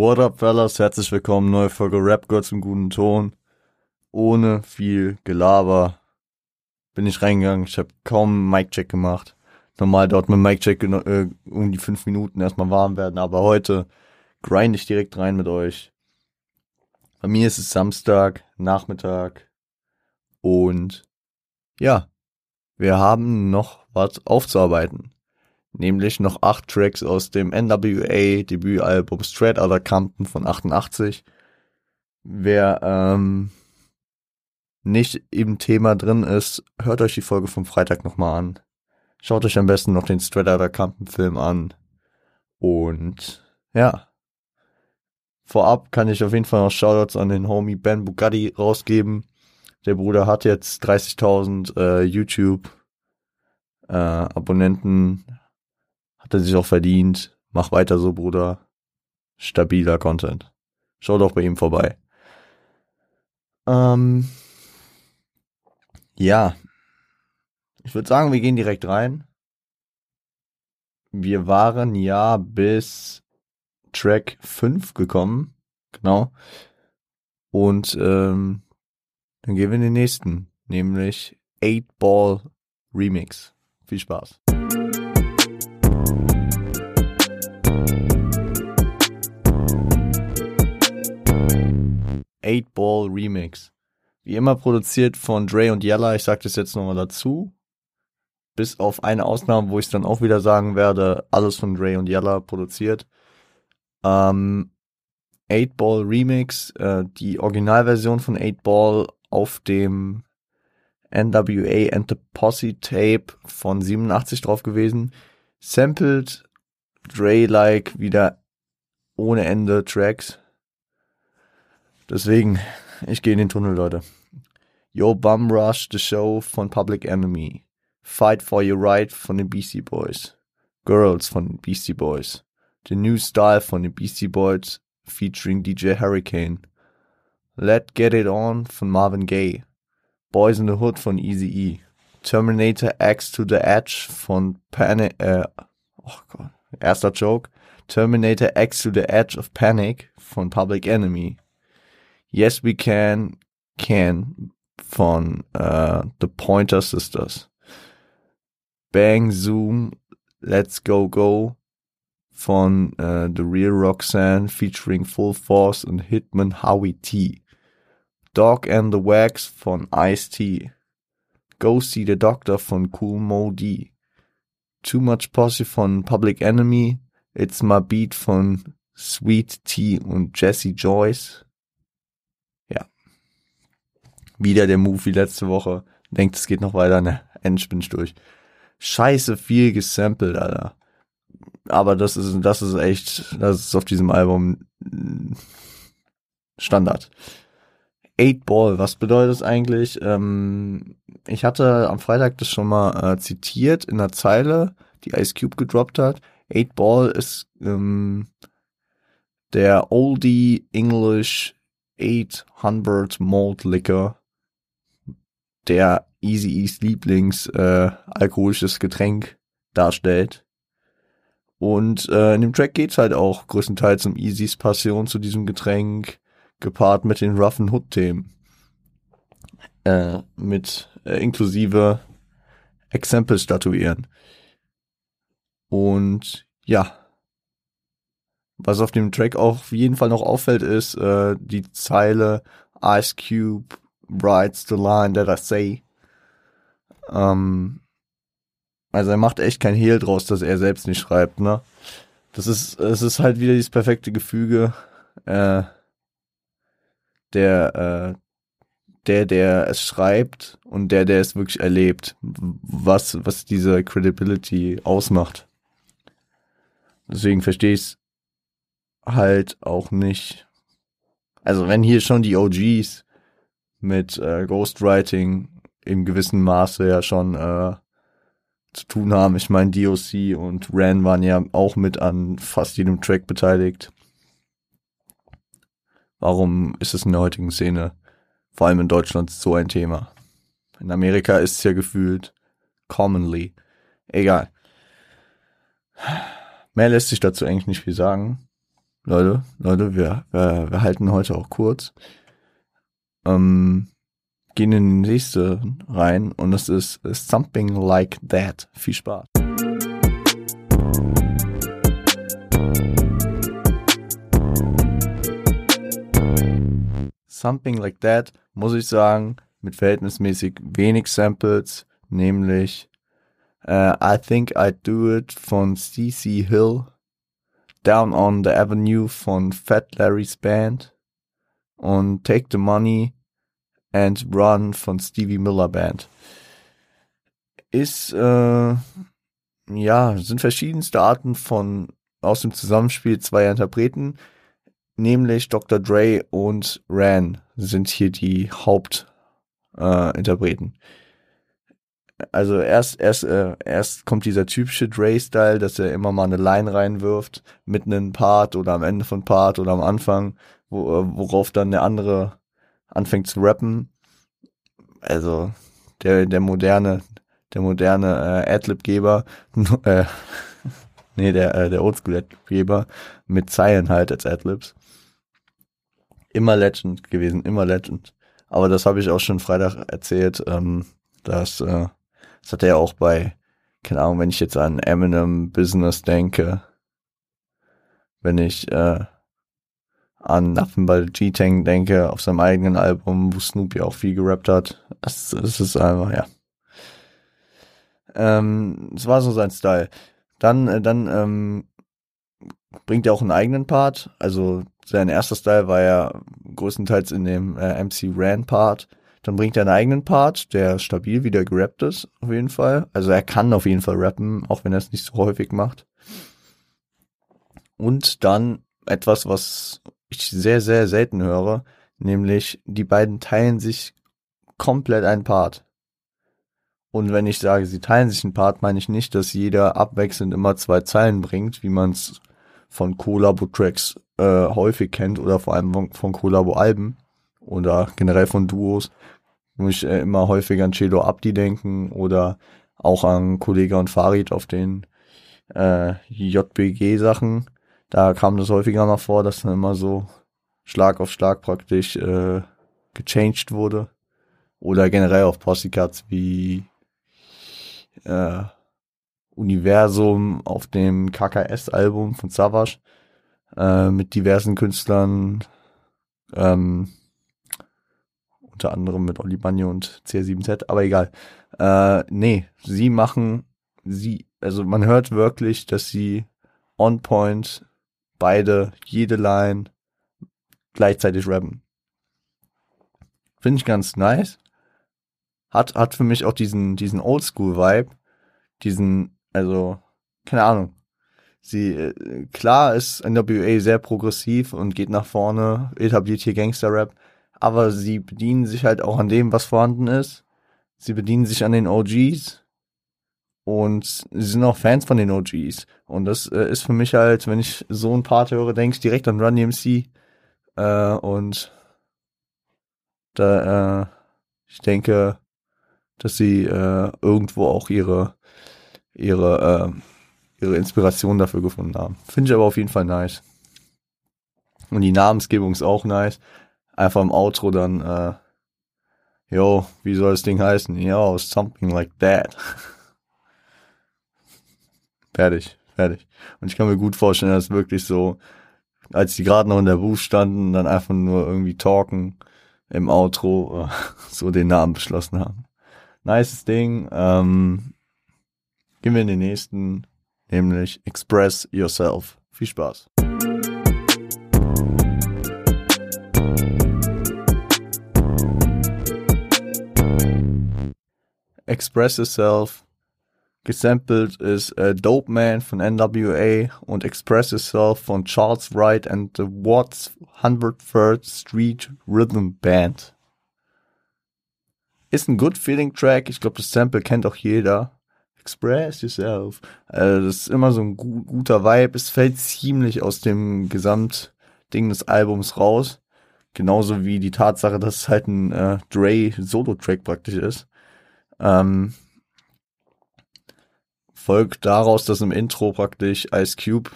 What up, fellas? Herzlich willkommen, neue Folge Rap Girls im guten Ton. Ohne viel Gelaber bin ich reingegangen. Ich habe kaum Mic-Check gemacht. Normal dort mit Mic-Check äh, um die fünf Minuten erstmal warm werden, aber heute grind ich direkt rein mit euch. Bei mir ist es Samstag, Nachmittag und ja, wir haben noch was aufzuarbeiten nämlich noch acht Tracks aus dem NWA Debütalbum Straight Outta Compton von 88. Wer ähm, nicht im Thema drin ist, hört euch die Folge vom Freitag nochmal an. Schaut euch am besten noch den Straight Outta Compton Film an. Und ja. Vorab kann ich auf jeden Fall noch Shoutouts an den Homie Ben Bugatti rausgeben. Der Bruder hat jetzt 30.000 äh, YouTube äh, Abonnenten, hat er sich auch verdient. Mach weiter so, Bruder. Stabiler Content. Schau doch bei ihm vorbei. Ähm, ja. Ich würde sagen, wir gehen direkt rein. Wir waren ja bis Track 5 gekommen. Genau. Und ähm, dann gehen wir in den nächsten, nämlich 8 Ball Remix. Viel Spaß. 8-Ball Remix. Wie immer produziert von Dre und Yella, ich sag das jetzt nochmal dazu. Bis auf eine Ausnahme, wo ich dann auch wieder sagen werde, alles von Dre und Yella produziert. Ähm, 8-Ball Remix, äh, die Originalversion von 8-Ball auf dem NWA and the Posse Tape von 87 drauf gewesen. Sampled Dre-like wieder ohne Ende Tracks. Deswegen, ich gehe in den Tunnel, Leute. Yo Bum Rush, The Show von Public Enemy. Fight for Your Right von den Beastie Boys. Girls von den Beastie Boys. The New Style von den Beastie Boys featuring DJ Hurricane. Let Get It On von Marvin Gaye. Boys in the Hood von Easy E. Terminator X to the Edge von Panic, äh, oh Gott, erster Joke. Terminator X to the Edge of Panic von Public Enemy. Yes We Can, Can von uh, The Pointer Sisters. Bang Zoom, Let's Go Go von uh, The Real Roxanne featuring Full Force und Hitman Howie T. Dog and the Wax von Ice-T. Go See the Doctor von Cool Mo D. Too Much Posse von Public Enemy. It's My Beat von Sweet Tea und Jesse Joyce wieder der Move wie letzte Woche. Denkt, es geht noch weiter, ne? Endspin durch. Scheiße viel gesampelt, Alter. Aber das ist, das ist echt, das ist auf diesem Album Standard. Eight Ball, was bedeutet das eigentlich? Ähm, ich hatte am Freitag das schon mal äh, zitiert in der Zeile, die Ice Cube gedroppt hat. Eight Ball ist ähm, der Oldie English 800 Malt Liquor der Easy East Lieblings äh, alkoholisches Getränk darstellt. Und äh, in dem Track geht's halt auch größtenteils um Easys Passion zu diesem Getränk, gepaart mit den roughen Hood-Themen. Äh, mit äh, inklusive Exempel statuieren. Und ja, was auf dem Track auch auf jeden Fall noch auffällt, ist äh, die Zeile Ice Cube writes the line that I say. Ähm, also er macht echt kein Hehl draus, dass er selbst nicht schreibt, ne? Das ist, es ist halt wieder dieses perfekte Gefüge, äh, der, äh, der, der es schreibt und der, der es wirklich erlebt, was, was diese Credibility ausmacht. Deswegen verstehe ich es halt auch nicht. Also wenn hier schon die OGs mit äh, Ghostwriting in gewissem Maße ja schon äh, zu tun haben. Ich meine, DOC und Ran waren ja auch mit an fast jedem Track beteiligt. Warum ist es in der heutigen Szene, vor allem in Deutschland, so ein Thema? In Amerika ist es ja gefühlt commonly. Egal. Mehr lässt sich dazu eigentlich nicht viel sagen. Leute, Leute, wir, wir, wir halten heute auch kurz. Ähm, gehen in die nächste rein und es ist Something Like That. Viel Spaß. Something Like That, muss ich sagen, mit verhältnismäßig wenig Samples, nämlich uh, I Think I'd Do It von CC Hill, Down on the Avenue von Fat Larry's Band und Take the Money and Run von Stevie Miller Band. Ist, äh, ja, sind verschiedenste Arten von aus dem Zusammenspiel zweier Interpreten, nämlich Dr. Dre und Ran sind hier die Hauptinterpreten. Äh, also erst, erst, äh, erst kommt dieser typische Dre-Style, dass er immer mal eine Line reinwirft, mitten in Part oder am Ende von Part oder am Anfang, wo, äh, worauf dann der andere anfängt zu rappen. Also der, der moderne, der moderne äh, Adlib-Geber, äh, nee, der, äh, der Oldschool-Adlib-Geber mit Zeilen halt als Adlibs. Immer Legend gewesen, immer Legend. Aber das habe ich auch schon Freitag erzählt, ähm, dass, äh, das hat er auch bei, keine Ahnung, wenn ich jetzt an Eminem Business denke, wenn ich äh, an Nothing G-Tank denke, auf seinem eigenen Album, wo Snoopy auch viel gerappt hat. Das, das ist einfach, ja. Ähm, das war so sein Style. Dann, äh, dann ähm, bringt er auch einen eigenen Part. Also sein erster Style war ja größtenteils in dem äh, MC Ran Part. Dann bringt er einen eigenen Part, der stabil wieder gerappt ist, auf jeden Fall. Also er kann auf jeden Fall rappen, auch wenn er es nicht so häufig macht. Und dann etwas, was ich sehr, sehr selten höre, nämlich die beiden teilen sich komplett ein Part. Und wenn ich sage, sie teilen sich ein Part, meine ich nicht, dass jeder abwechselnd immer zwei Zeilen bringt, wie man es von Collabo-Tracks äh, häufig kennt oder vor allem von, von Collabo-Alben oder generell von Duos. Muss ich äh, immer häufig an Cedo Abdi denken oder auch an Kollega und Farid auf den äh, JBG-Sachen da kam das häufiger mal vor, dass dann immer so Schlag auf Schlag praktisch äh, gechanged wurde. Oder generell auf Possycuts wie äh, Universum auf dem KKS-Album von Savage äh, mit diversen Künstlern, ähm, unter anderem mit Oli Banyo und C7Z, aber egal. Äh, nee, sie machen, sie, also man hört wirklich, dass sie on point beide, jede Line gleichzeitig rappen. Finde ich ganz nice. Hat, hat für mich auch diesen, diesen Oldschool-Vibe. Diesen, also, keine Ahnung. Sie, äh, klar ist NWA sehr progressiv und geht nach vorne, etabliert hier Gangster-Rap, aber sie bedienen sich halt auch an dem, was vorhanden ist. Sie bedienen sich an den OGs und sie sind auch Fans von den OGs. Und das äh, ist für mich halt, wenn ich so ein Part höre, denke ich direkt an Run DMC. Äh, und da, äh, ich denke, dass sie äh, irgendwo auch ihre, ihre, äh, ihre Inspiration dafür gefunden haben. Finde ich aber auf jeden Fall nice. Und die Namensgebung ist auch nice. Einfach im Outro dann, äh, yo, wie soll das Ding heißen? Yo, something like that. Fertig, fertig. Und ich kann mir gut vorstellen, dass wirklich so, als die gerade noch in der Booth standen, dann einfach nur irgendwie talken im Outro, so den Namen beschlossen haben. Nices Ding. Ähm, gehen wir in den nächsten, nämlich Express Yourself. Viel Spaß. Express Yourself Gesampelt ist äh, Dope Man von NWA und Express Yourself von Charles Wright and the Watts 103rd Street Rhythm Band. Ist ein good feeling Track. Ich glaube, das Sample kennt auch jeder. Express Yourself. Äh, das ist immer so ein gu guter Vibe. Es fällt ziemlich aus dem Gesamtding des Albums raus. Genauso wie die Tatsache, dass es halt ein äh, Dre Solo-Track praktisch ist. Ähm, folgt daraus, dass im Intro praktisch Ice Cube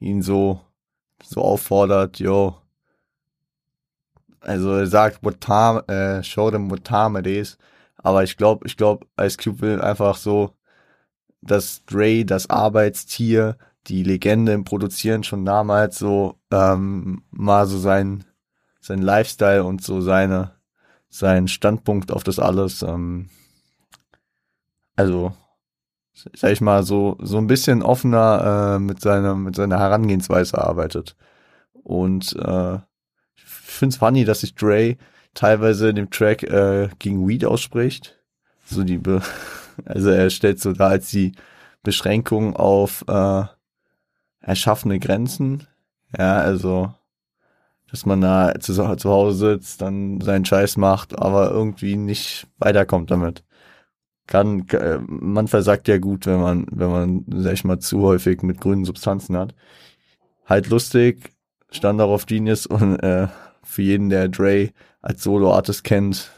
ihn so so auffordert, yo, also er sagt, what time, äh, show them what time it is. Aber ich glaube, ich glaube, Ice Cube will einfach so, dass Dre das Arbeitstier, die Legende im Produzieren schon damals so ähm, mal so sein sein Lifestyle und so seine sein Standpunkt auf das alles. Ähm, also sag ich mal so so ein bisschen offener äh, mit seiner mit seiner Herangehensweise arbeitet und äh, ich find's funny, dass sich Dre teilweise in dem Track äh, gegen Weed ausspricht. So die Be also er stellt so da als die Beschränkung auf äh, erschaffene Grenzen. Ja, also dass man da zu, zu Hause sitzt, dann seinen Scheiß macht, aber irgendwie nicht weiterkommt damit. Kann, äh, man versagt ja gut, wenn man, wenn man, sag ich mal, zu häufig mit grünen Substanzen hat. Halt lustig, stand auch auf Genius und äh, für jeden, der Dre als Solo-Artist kennt,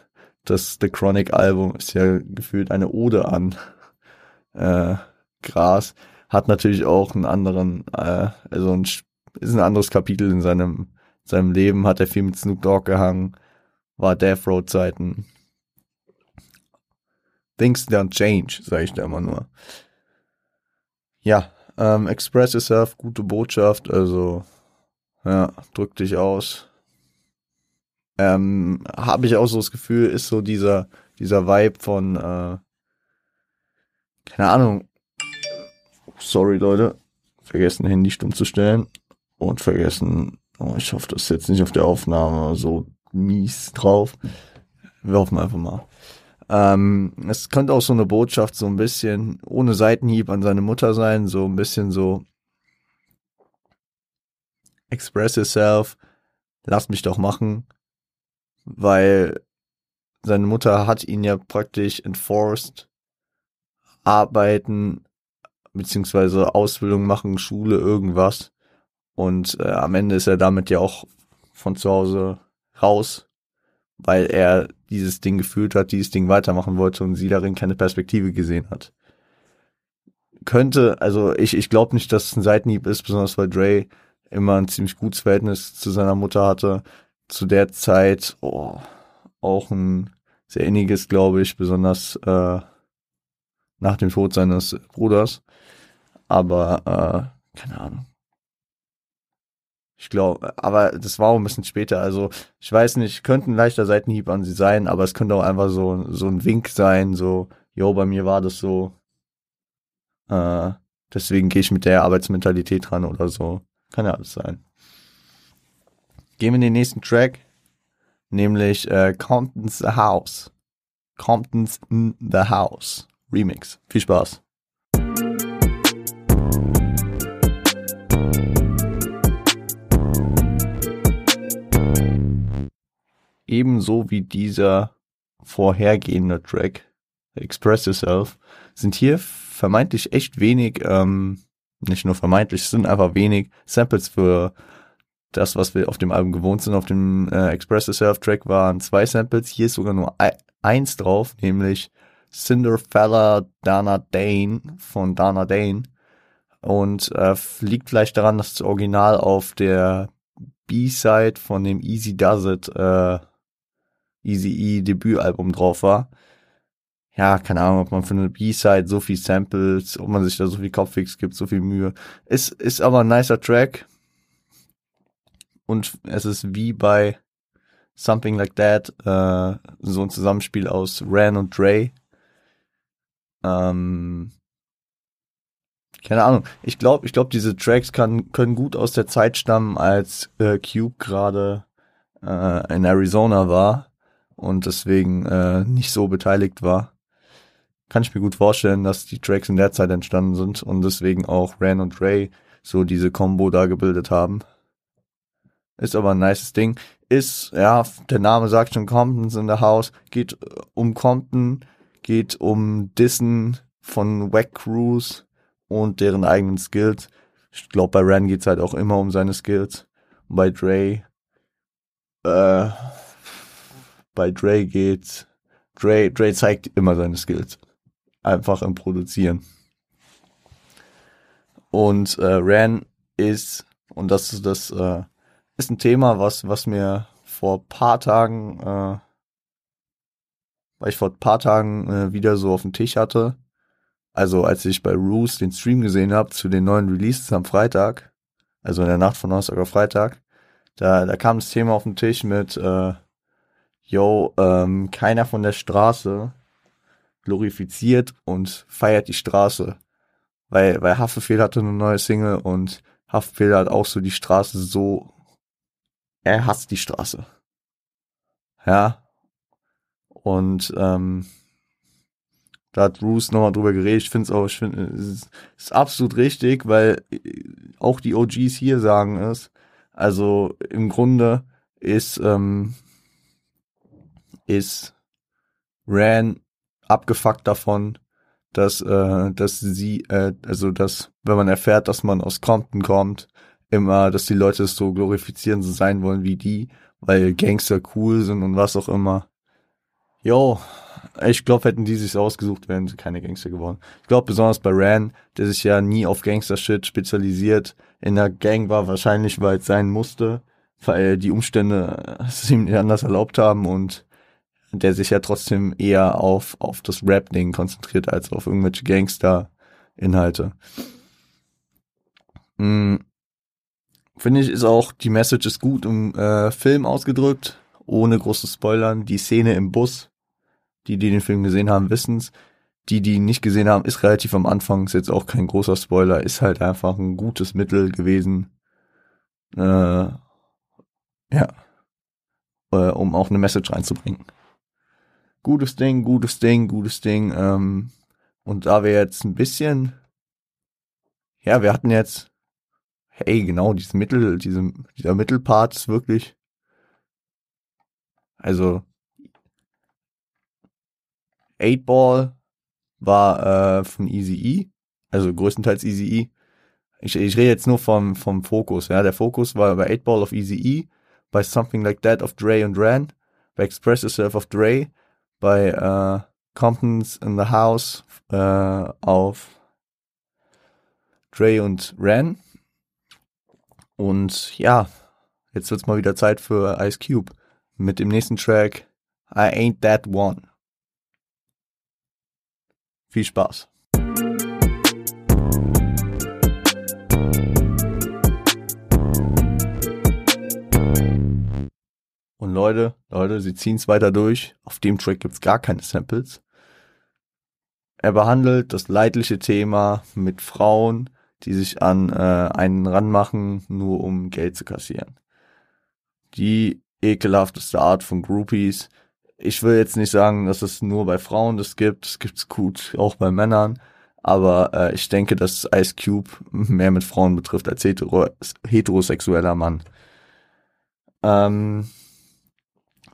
das The Chronic Album ist ja gefühlt eine Ode an äh, Gras. Hat natürlich auch einen anderen, äh, also ein, ist ein anderes Kapitel in seinem, seinem Leben, hat er viel mit Snoop Dogg gehangen, war Death Road Zeiten. Things don't change, sage ich da immer nur. Ja, ähm, Express Yourself, gute Botschaft, also ja, drück dich aus. Ähm, habe ich auch so das Gefühl, ist so dieser, dieser Vibe von, äh, keine Ahnung. Sorry, Leute. Vergessen, Handy stumm zu stellen. Und vergessen, oh, ich hoffe, das ist jetzt nicht auf der Aufnahme so mies drauf. Wir hoffen einfach mal. Ähm, es könnte auch so eine Botschaft so ein bisschen ohne Seitenhieb an seine Mutter sein, so ein bisschen so express yourself, lass mich doch machen, weil seine Mutter hat ihn ja praktisch enforced, arbeiten, beziehungsweise Ausbildung machen, Schule, irgendwas. Und äh, am Ende ist er damit ja auch von zu Hause raus, weil er dieses Ding gefühlt hat, dieses Ding weitermachen wollte und sie darin keine Perspektive gesehen hat. Könnte, also ich, ich glaube nicht, dass es ein Seitenhieb ist, besonders weil Dre immer ein ziemlich gutes Verhältnis zu seiner Mutter hatte. Zu der Zeit oh, auch ein sehr inniges, glaube ich, besonders äh, nach dem Tod seines Bruders. Aber äh, keine Ahnung. Ich glaube, aber das war auch ein bisschen später. Also ich weiß nicht, könnte ein leichter Seitenhieb an sie sein, aber es könnte auch einfach so so ein Wink sein, so, yo, bei mir war das so. Äh, deswegen gehe ich mit der Arbeitsmentalität ran oder so. Kann ja alles sein. Gehen wir in den nächsten Track, nämlich äh, Compton's The House. Compton's in The House Remix. Viel Spaß. Ebenso wie dieser vorhergehende Track, Express Yourself, sind hier vermeintlich echt wenig ähm, nicht nur vermeintlich, es sind einfach wenig Samples für das, was wir auf dem Album gewohnt sind. Auf dem äh, Express Yourself Track waren zwei Samples, hier ist sogar nur eins drauf, nämlich Cinderfella Dana Dane von Dana Dane. Und äh, liegt vielleicht daran, dass das Original auf der B-Side von dem Easy Does It äh, Easy E Debütalbum drauf war ja, keine Ahnung, ob man für eine B-Side so viel Samples, ob man sich da so viel Kopfwix gibt, so viel Mühe. Es ist aber ein nicer Track. Und es ist wie bei Something Like That, äh, so ein Zusammenspiel aus Ran und Dre. Ähm, keine Ahnung. Ich glaube, ich glaube, diese Tracks kann, können gut aus der Zeit stammen, als äh, Cube gerade äh, in Arizona war und deswegen äh, nicht so beteiligt war kann ich mir gut vorstellen, dass die Tracks in der Zeit entstanden sind und deswegen auch Ran und Ray so diese Combo da gebildet haben. Ist aber ein nices Ding. Ist, ja, der Name sagt schon Compton's in the House. Geht äh, um Compton, geht um Dissen von Wack Crews und deren eigenen Skills. Ich glaube, bei Ran geht's halt auch immer um seine Skills. Bei Dre, äh, bei Dre geht's, Dre, Dre zeigt immer seine Skills einfach im Produzieren. Und äh, Ran ist Und das, das äh, ist ein Thema, was, was mir vor paar Tagen, äh, weil ich vor paar Tagen äh, wieder so auf dem Tisch hatte. Also als ich bei Roos den Stream gesehen habe zu den neuen Releases am Freitag, also in der Nacht von Donnerstag auf Freitag, da, da kam das Thema auf den Tisch mit, äh, yo, ähm, keiner von der Straße glorifiziert und feiert die Straße. Weil, weil Haftbefehl hatte eine neue Single und Haftbefehl hat auch so die Straße so, er hasst die Straße. Ja. Und, ähm, da hat Bruce nochmal drüber geredet. Ich finde es auch, ich finde, es ist, absolut richtig, weil auch die OGs hier sagen es. Also im Grunde ist, ähm, ist Ran abgefuckt davon, dass, äh, dass sie, äh, also dass, wenn man erfährt, dass man aus Compton kommt, immer, dass die Leute es so glorifizieren, so sein wollen wie die, weil Gangster cool sind und was auch immer. Jo, ich glaube, hätten die sich ausgesucht, wären sie keine Gangster geworden. Ich glaube, besonders bei Ran, der sich ja nie auf Gangster-Shit spezialisiert, in der Gang war wahrscheinlich, weil es sein musste, weil die Umstände es ihm nicht anders erlaubt haben und der sich ja trotzdem eher auf, auf das Rap-Ding konzentriert, als auf irgendwelche Gangster-Inhalte. Hm. Finde ich, ist auch, die Message ist gut im äh, Film ausgedrückt, ohne großes Spoilern. Die Szene im Bus, die, die den Film gesehen haben, wissen's. Die, die ihn nicht gesehen haben, ist relativ am Anfang, ist jetzt auch kein großer Spoiler, ist halt einfach ein gutes Mittel gewesen. Äh, ja. Äh, um auch eine Message reinzubringen gutes Ding, gutes Ding, gutes Ding. Ähm, und da wir jetzt ein bisschen, ja, wir hatten jetzt, hey, genau, dieses Mittel, diese, dieser Mittelpart ist wirklich, also, Eight Ball war äh, von Easy E, also größtenteils Easy E. Ich, ich rede jetzt nur vom, vom Fokus, ja. Der Fokus war bei Eight Ball of Easy E, bei Something Like That of Dre und Ran, bei Express Yourself of Dre, bei äh, Comptons in the House äh, auf Dre und Ren. Und ja, jetzt wird's mal wieder Zeit für Ice Cube mit dem nächsten Track I Ain't That One. Viel Spaß. Und Leute, Leute, sie ziehen es weiter durch. Auf dem Track gibt's gar keine Samples. Er behandelt das leidliche Thema mit Frauen, die sich an äh, einen ranmachen, nur um Geld zu kassieren. Die ekelhafteste Art von Groupies. Ich will jetzt nicht sagen, dass es nur bei Frauen das gibt. Es gibt's gut auch bei Männern. Aber äh, ich denke, dass Ice Cube mehr mit Frauen betrifft als hetero heterosexueller Mann. Ähm,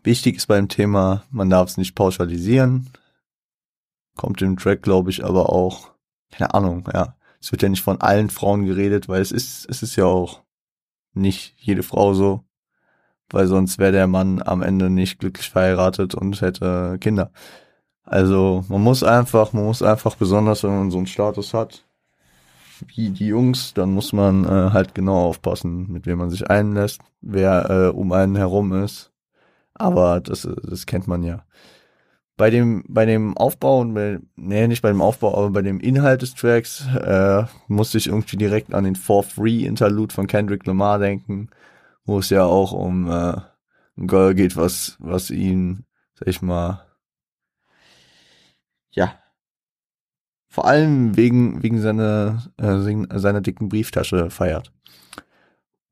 Wichtig ist beim Thema, man darf es nicht pauschalisieren. Kommt im Track, glaube ich, aber auch, keine Ahnung, ja. Es wird ja nicht von allen Frauen geredet, weil es ist, es ist ja auch nicht jede Frau so. Weil sonst wäre der Mann am Ende nicht glücklich verheiratet und hätte Kinder. Also man muss einfach, man muss einfach besonders, wenn man so einen Status hat, wie die Jungs, dann muss man äh, halt genau aufpassen, mit wem man sich einlässt, wer äh, um einen herum ist aber das, das kennt man ja. Bei dem, bei dem Aufbau und bei, nee, nicht bei dem Aufbau, aber bei dem Inhalt des Tracks äh, musste ich irgendwie direkt an den For Free Interlude von Kendrick Lamar denken, wo es ja auch um äh, ein Girl geht, was, was ihn, sag ich mal, ja, vor allem wegen, wegen seiner, äh, seiner dicken Brieftasche feiert.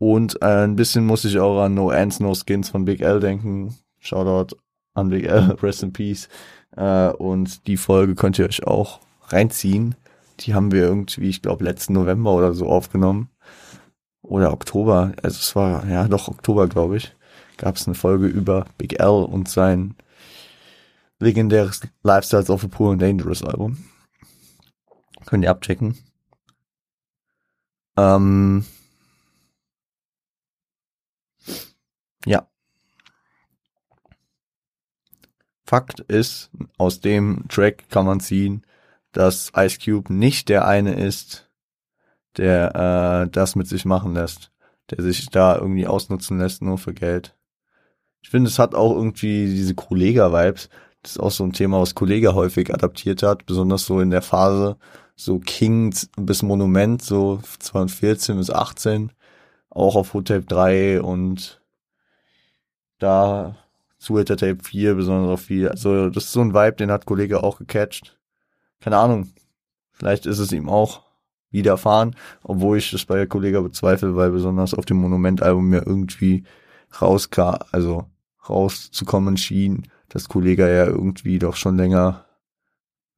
Und äh, ein bisschen muss ich auch an No Ends, No Skins von Big L denken. Shoutout an Big L, Rest in Peace. Äh, und die Folge könnt ihr euch auch reinziehen. Die haben wir irgendwie, ich glaube, letzten November oder so aufgenommen. Oder Oktober. Also es war, ja doch, Oktober, glaube ich. Gab es eine Folge über Big L und sein legendäres Lifestyles of a Poor and Dangerous Album. Könnt ihr abchecken. Ähm, Ja. Fakt ist, aus dem Track kann man ziehen, dass Ice Cube nicht der eine ist, der äh, das mit sich machen lässt. der sich da irgendwie ausnutzen lässt, nur für Geld. Ich finde, es hat auch irgendwie diese Kollega-Vibes. Das ist auch so ein Thema, was Kollega häufig adaptiert hat, besonders so in der Phase so King bis Monument, so 2014 bis 18, auch auf Hotel 3 und da zu Tape 4 besonders viel. Also das ist so ein Vibe, den hat Kollege auch gecatcht. Keine Ahnung. Vielleicht ist es ihm auch widerfahren, obwohl ich das bei Kollege bezweifle, weil besonders auf dem Monumentalbum mir irgendwie rauskam, also rauszukommen schien, dass Kollege ja irgendwie doch schon länger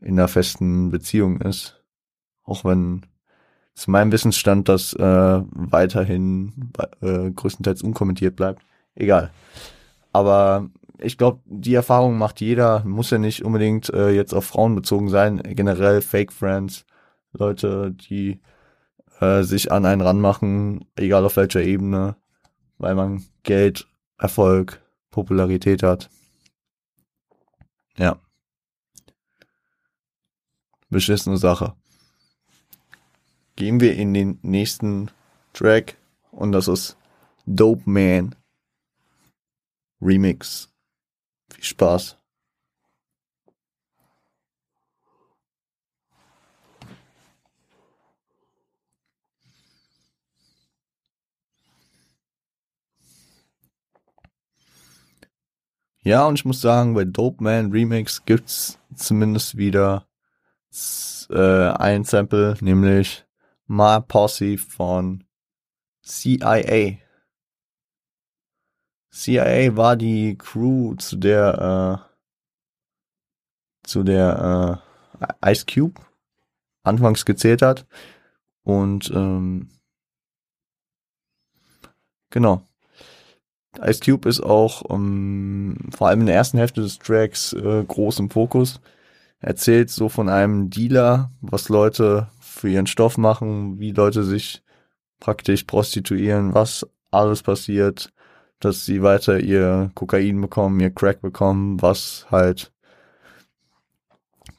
in einer festen Beziehung ist. Auch wenn zu meinem Wissensstand das äh, weiterhin äh, größtenteils unkommentiert bleibt. Egal. Aber ich glaube, die Erfahrung macht jeder, muss ja nicht unbedingt äh, jetzt auf Frauen bezogen sein, generell Fake Friends, Leute, die äh, sich an einen ranmachen, egal auf welcher Ebene, weil man Geld, Erfolg, Popularität hat. Ja. Beschissene Sache. Gehen wir in den nächsten Track und das ist Dope Man Remix. Viel Spaß. Ja, und ich muss sagen, bei Dope Man Remix gibt's zumindest wieder äh, ein Sample, nämlich My Posse von CIA. CIA war die Crew, zu der äh, zu der äh, Ice Cube anfangs gezählt hat. Und ähm, genau. Ice Cube ist auch ähm, vor allem in der ersten Hälfte des Tracks äh, groß im Fokus. Erzählt so von einem Dealer, was Leute für ihren Stoff machen, wie Leute sich praktisch prostituieren, was alles passiert, dass sie weiter ihr Kokain bekommen, ihr Crack bekommen, was halt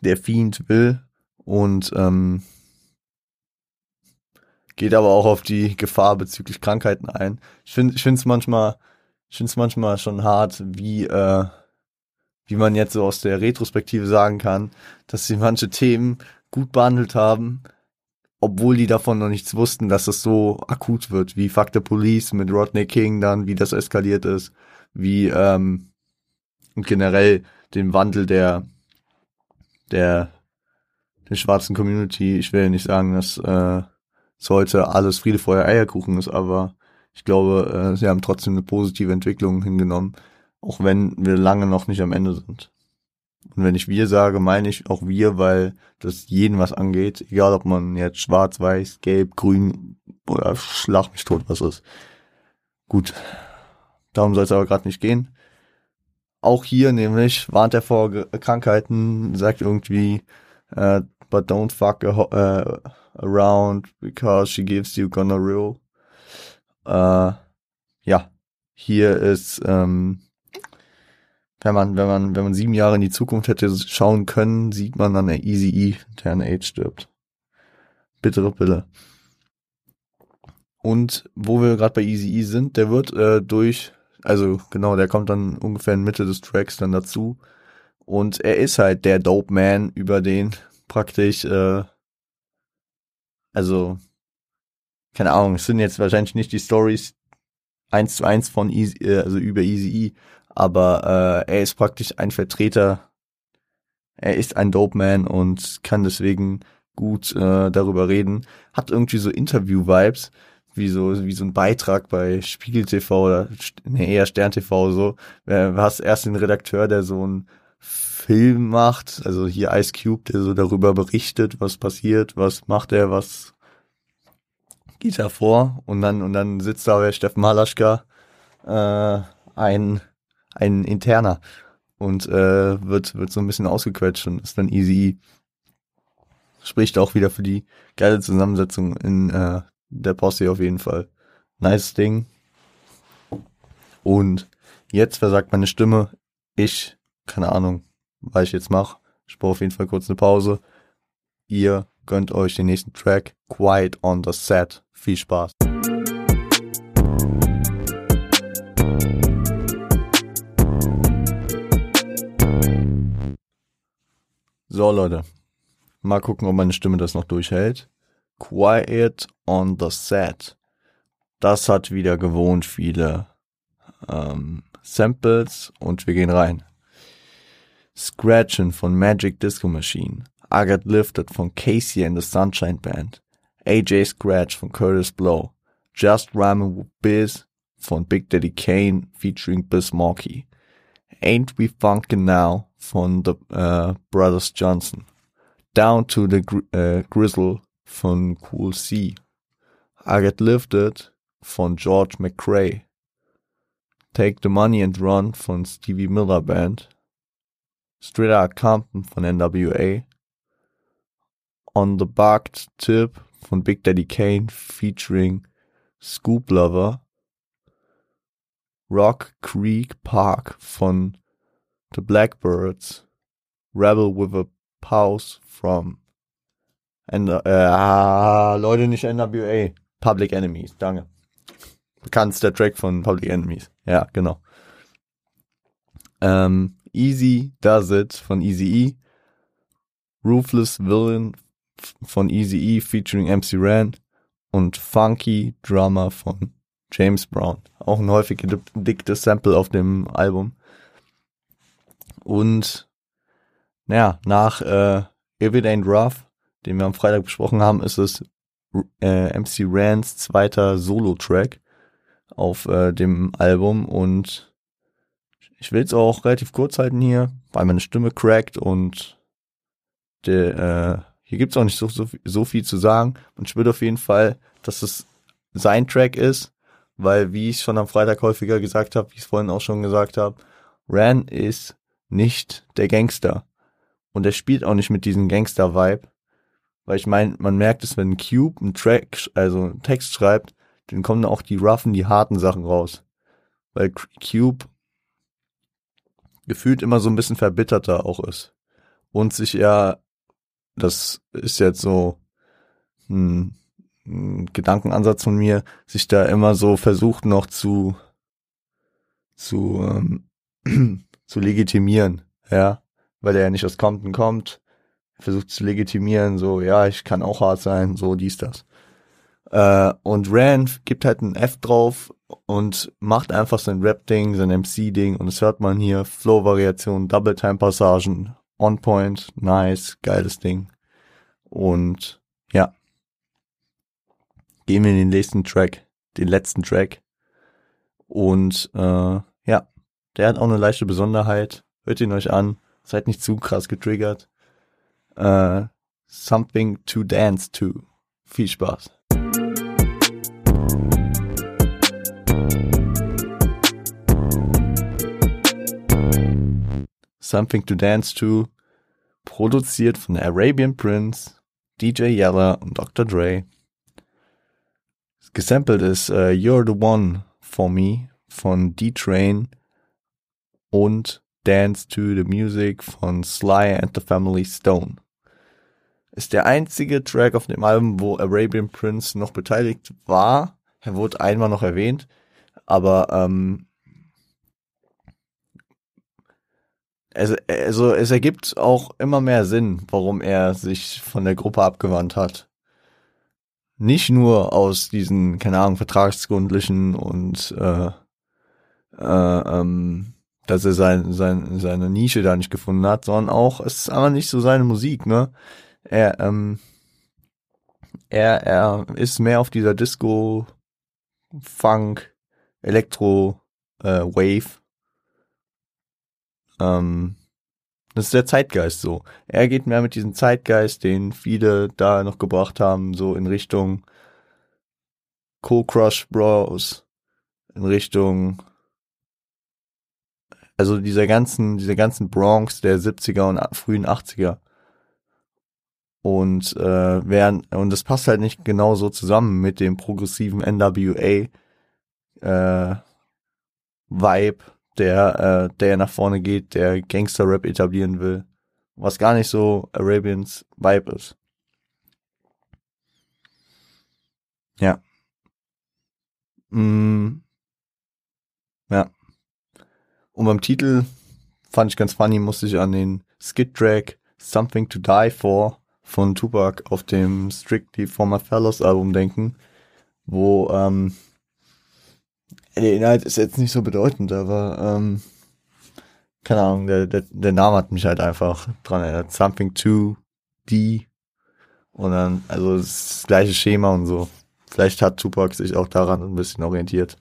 der Fiend will und ähm, geht aber auch auf die Gefahr bezüglich Krankheiten ein. Ich finde, ich finde es manchmal, ich finde es manchmal schon hart, wie äh, wie man jetzt so aus der Retrospektive sagen kann, dass sie manche Themen gut behandelt haben, obwohl die davon noch nichts wussten, dass es so akut wird, wie Fuck the Police mit Rodney King dann, wie das eskaliert ist, wie ähm, und generell den Wandel der der der schwarzen Community. Ich will ja nicht sagen, dass äh, es heute alles Friede, Feuer, Eierkuchen ist, aber ich glaube, äh, sie haben trotzdem eine positive Entwicklung hingenommen, auch wenn wir lange noch nicht am Ende sind. Und wenn ich wir sage, meine ich auch wir, weil das jeden was angeht, egal ob man jetzt schwarz, weiß, gelb, grün oder schlag mich tot was ist. Gut, darum soll es aber gerade nicht gehen. Auch hier nämlich warnt er vor Krankheiten, sagt irgendwie, uh, but don't fuck uh, around because she gives you gonorrhea. Uh, ja, hier ist ähm, wenn man, wenn man, wenn man sieben Jahre in die Zukunft hätte schauen können, sieht man dann der Easy E, der an AIDS stirbt. Bittere Pille. Und wo wir gerade bei Easy E sind, der wird äh, durch, also genau, der kommt dann ungefähr in Mitte des Tracks dann dazu. Und er ist halt der Dope Man, über den praktisch, äh, also, keine Ahnung, es sind jetzt wahrscheinlich nicht die Stories eins zu eins von Easy, äh, also über Easy E, aber äh, er ist praktisch ein Vertreter. Er ist ein Dope Man und kann deswegen gut äh, darüber reden. Hat irgendwie so Interview-Vibes, wie so, wie so ein Beitrag bei Spiegel TV oder nee, eher Stern TV so. Du hast erst den Redakteur, der so einen Film macht, also hier Ice Cube, der so darüber berichtet, was passiert, was macht er, was geht er vor und dann und dann sitzt da der Steffen Halaschka, äh, ein ein interner und äh, wird wird so ein bisschen ausgequetscht und ist dann easy. Spricht auch wieder für die geile Zusammensetzung in äh, der Posse auf jeden Fall. Nice Ding. Und jetzt versagt meine Stimme. Ich, keine Ahnung, was ich jetzt mache. Ich brauche auf jeden Fall kurz eine Pause. Ihr gönnt euch den nächsten Track. Quiet on the Set. Viel Spaß. So, Leute. Mal gucken, ob meine Stimme das noch durchhält. Quiet on the Set. Das hat wieder gewohnt viele ähm, Samples und wir gehen rein. Scratchin' von Magic Disco Machine. I Got Lifted von Casey and the Sunshine Band. AJ Scratch von Curtis Blow. Just Rhyming with Biz von Big Daddy Kane featuring Biz Markie. Ain't We Funkin' Now von The uh, Brothers Johnson. Down to the Gri uh, Grizzle von Cool C. I Get Lifted von George McCrae. Take the Money and Run von Stevie Miller Band. Straight Outta Compton von NWA. On the Bugged Tip von Big Daddy Kane featuring Scoop Lover. Rock Creek Park von The Blackbirds. Rebel with a Pause from N äh, Leute, nicht NWA. Public Enemies, danke. Bekanntester Track von Public Enemies. Ja, genau. Ähm, Easy Does It von Easy E. Ruthless Villain von Easy E featuring MC Ran und Funky Drummer von James Brown. Auch ein häufig gedicktes Sample auf dem Album. Und naja, nach äh, If It Ain't Rough, den wir am Freitag besprochen haben, ist es äh, MC Rands zweiter Solo-Track auf äh, dem Album und ich will es auch relativ kurz halten hier, weil meine Stimme crackt und der, äh, hier gibt's auch nicht so, so, so viel zu sagen. Und ich würde auf jeden Fall, dass es sein Track ist, weil wie ich schon am Freitag häufiger gesagt habe, wie ich es vorhin auch schon gesagt habe, Ran ist nicht der Gangster. Und er spielt auch nicht mit diesem Gangster-Vibe. Weil ich meine, man merkt es, wenn Cube einen Track, also einen Text schreibt, dann kommen auch die roughen, die harten Sachen raus. Weil Cube gefühlt immer so ein bisschen verbitterter auch ist. Und sich ja, das ist jetzt so ein Gedankenansatz von mir, sich da immer so versucht noch zu, zu, ähm, zu legitimieren, ja, weil er ja nicht aus Compton kommt, versucht zu legitimieren, so, ja, ich kann auch hart sein, so, dies, das. Äh, und Rand gibt halt ein F drauf und macht einfach sein Rap-Ding, sein MC-Ding und das hört man hier, Flow-Variation, Double-Time-Passagen, on point, nice, geiles Ding. Und ja, gehen wir in den nächsten Track, den letzten Track. Und äh, ja, der hat auch eine leichte Besonderheit. Hört ihn euch an, seid nicht zu krass getriggert. Äh, something to dance to. Viel Spaß. Something to Dance To, produziert von Arabian Prince, DJ Yella und Dr. Dre. Gesampelt ist uh, You're the One for Me von D-Train und Dance to the Music von Sly and the Family Stone. Ist der einzige Track auf dem Album, wo Arabian Prince noch beteiligt war. Er wurde einmal noch erwähnt, aber ähm, es, also es ergibt auch immer mehr Sinn, warum er sich von der Gruppe abgewandt hat. Nicht nur aus diesen, keine Ahnung, vertragsgründlichen und äh, äh, ähm, dass er sein, sein, seine Nische da nicht gefunden hat, sondern auch, es ist aber nicht so seine Musik, ne? Er, ähm, er, er ist mehr auf dieser Disco, Funk, Elektro, äh, Wave ähm, das ist der Zeitgeist so. Er geht mehr mit diesem Zeitgeist, den viele da noch gebracht haben, so in Richtung Co Crush Bros, in Richtung also dieser ganzen, dieser ganzen Bronx der 70er und frühen 80er. Und äh, während, und das passt halt nicht genau so zusammen mit dem progressiven NWA äh, Vibe der, äh, der nach vorne geht, der Gangster-Rap etablieren will. Was gar nicht so Arabians Vibe ist. Ja. Mm. Ja. Und beim Titel fand ich ganz funny, musste ich an den Skid-Track Something to Die For von Tupac auf dem Strictly For My Fellows Album denken, wo ähm, der Inhalt ist jetzt nicht so bedeutend, aber ähm, keine Ahnung, der, der, der Name hat mich halt einfach dran erinnert. Something to D und dann, also das gleiche Schema und so. Vielleicht hat Tupac sich auch daran ein bisschen orientiert.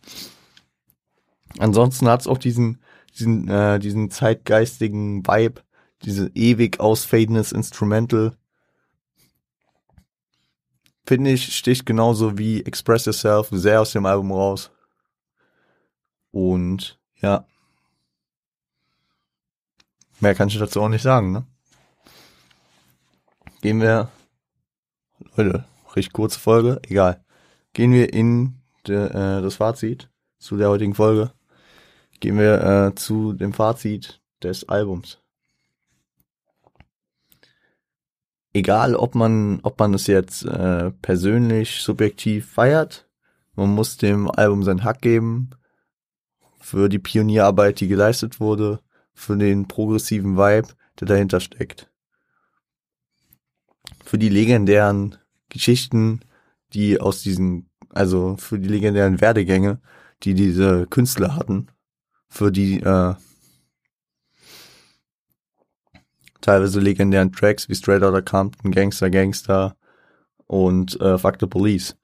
Ansonsten hat es auch diesen, diesen, äh, diesen zeitgeistigen Vibe, diese ewig ausfadendes Instrumental. Finde ich, sticht genauso wie Express Yourself sehr aus dem Album raus. Und ja. Mehr kann ich dazu auch nicht sagen, ne? Gehen wir, Leute, recht kurze Folge, egal. Gehen wir in de, äh, das Fazit zu der heutigen Folge. Gehen wir äh, zu dem Fazit des Albums. Egal, ob man, ob man es jetzt äh, persönlich, subjektiv feiert, man muss dem Album seinen Hack geben für die Pionierarbeit, die geleistet wurde, für den progressiven Vibe, der dahinter steckt. Für die legendären Geschichten, die aus diesen, also für die legendären Werdegänge, die diese Künstler hatten, für die äh, teilweise legendären Tracks wie Straight Outta Compton, Gangster Gangster und äh, Fuck the Police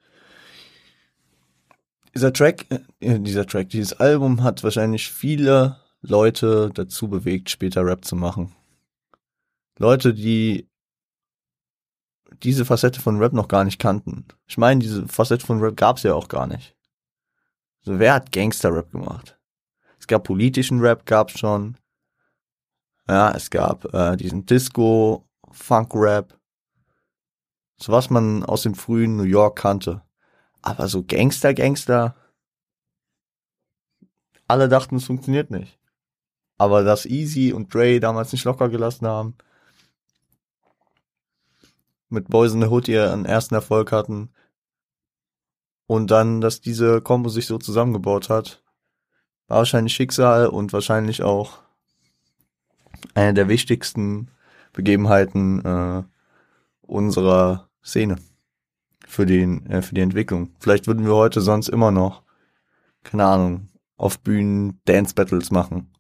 dieser Track, äh, dieser Track, dieses Album hat wahrscheinlich viele Leute dazu bewegt, später Rap zu machen. Leute, die diese Facette von Rap noch gar nicht kannten. Ich meine, diese Facette von Rap gab's ja auch gar nicht. So, wer hat Gangster-Rap gemacht? Es gab politischen Rap, gab's schon. Ja, es gab äh, diesen Disco, Funk-Rap. So was man aus dem frühen New York kannte. Aber so Gangster, Gangster, alle dachten, es funktioniert nicht. Aber dass Easy und Dre damals nicht locker gelassen haben, mit Boys in the Hood ihren ersten Erfolg hatten und dann, dass diese Combo sich so zusammengebaut hat, war wahrscheinlich Schicksal und wahrscheinlich auch eine der wichtigsten Begebenheiten äh, unserer Szene für den äh, für die Entwicklung. Vielleicht würden wir heute sonst immer noch keine Ahnung auf Bühnen Dance Battles machen.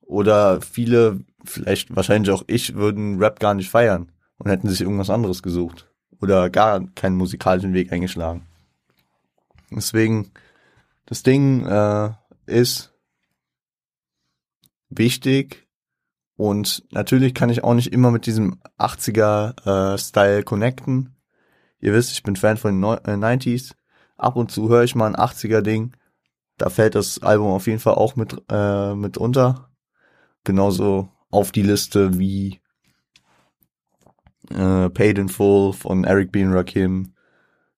Oder viele, vielleicht wahrscheinlich auch ich, würden Rap gar nicht feiern und hätten sich irgendwas anderes gesucht oder gar keinen musikalischen Weg eingeschlagen. Deswegen, das Ding äh, ist wichtig und natürlich kann ich auch nicht immer mit diesem 80er äh, Style connecten, Ihr wisst, ich bin Fan von den 90s. Äh, Ab und zu höre ich mal ein 80er Ding. Da fällt das Album auf jeden Fall auch mit, äh, mit unter. Genauso auf die Liste wie äh, Paid in Full von Eric B. Rakim,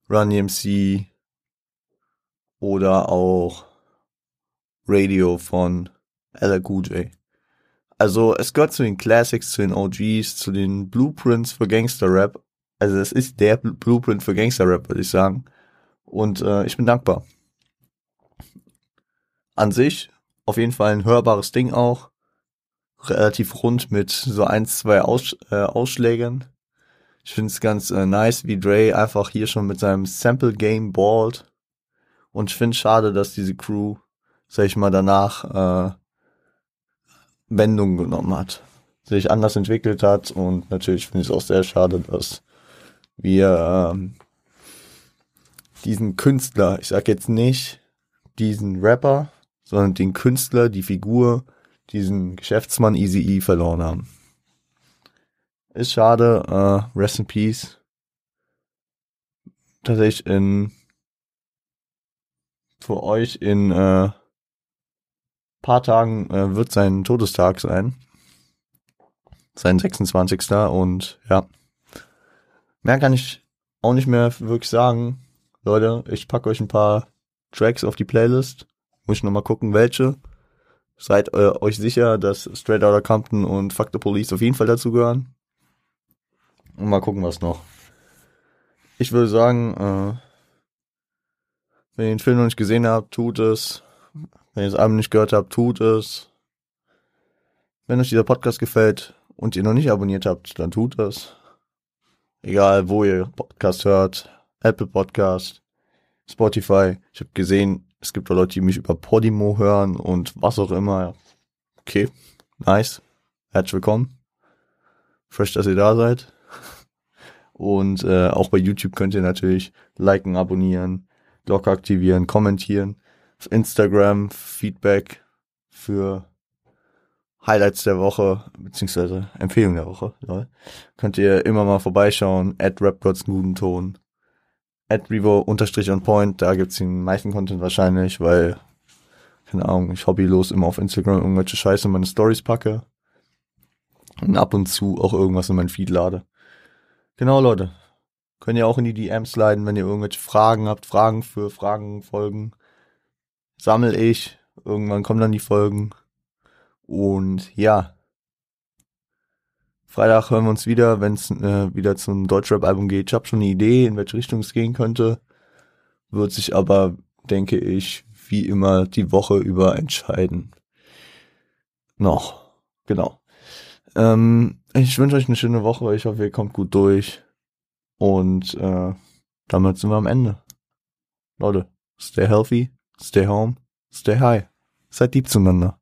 Run EMC oder auch Radio von Ella J. Also es gehört zu den Classics, zu den OGs, zu den Blueprints für Gangster Rap, also das ist der Blueprint für Gangster-Rap, würde ich sagen. Und äh, ich bin dankbar. An sich auf jeden Fall ein hörbares Ding auch. Relativ rund mit so ein, zwei Aus, äh, Ausschlägen. Ich finde es ganz äh, nice, wie Dre einfach hier schon mit seinem Sample-Game ballt. Und ich finde schade, dass diese Crew, sag ich mal, danach äh, Wendungen genommen hat. Sich anders entwickelt hat und natürlich finde ich es auch sehr schade, dass wir ähm, diesen Künstler, ich sag jetzt nicht diesen Rapper, sondern den Künstler, die Figur, diesen Geschäftsmann Easy E verloren haben. Ist schade, äh, rest in peace. Tatsächlich in für euch in äh, paar Tagen äh, wird sein Todestag sein. Sein 26. Und ja. Mehr kann ich auch nicht mehr wirklich sagen. Leute, ich packe euch ein paar Tracks auf die Playlist. Muss ich nochmal gucken, welche. Seid äh, euch sicher, dass Straight Outta Compton und Fuck the Police auf jeden Fall dazu gehören. Und mal gucken, was noch. Ich würde sagen, äh, wenn ihr den Film noch nicht gesehen habt, tut es. Wenn ihr das Album nicht gehört habt, tut es. Wenn euch dieser Podcast gefällt und ihr noch nicht abonniert habt, dann tut das. Egal, wo ihr Podcast hört, Apple Podcast, Spotify. Ich habe gesehen, es gibt Leute, die mich über Podimo hören und was auch immer. Okay, nice. Herzlich willkommen. Fresh, dass ihr da seid. Und äh, auch bei YouTube könnt ihr natürlich liken, abonnieren, Glocke aktivieren, kommentieren. Auf Instagram Feedback für Highlights der Woche, beziehungsweise Empfehlungen der Woche, lol. könnt ihr immer mal vorbeischauen. At RapGods guten Ton. At Revo unterstrich on point, da gibt's den meisten Content wahrscheinlich, weil, keine Ahnung, ich hobbylos immer auf Instagram irgendwelche Scheiße in meine Stories packe. Und ab und zu auch irgendwas in mein Feed lade. Genau, Leute. Könnt ihr auch in die DMs leiten, wenn ihr irgendwelche Fragen habt, Fragen für Fragen, Folgen. Sammel ich. Irgendwann kommen dann die Folgen. Und ja. Freitag hören wir uns wieder, wenn es äh, wieder zum Deutschrap-Album geht. Ich habe schon eine Idee, in welche Richtung es gehen könnte. Wird sich aber, denke ich, wie immer die Woche über entscheiden. Noch. Genau. Ähm, ich wünsche euch eine schöne Woche. Ich hoffe, ihr kommt gut durch. Und äh, damit sind wir am Ende. Leute, stay healthy, stay home, stay high. Seid lieb zueinander.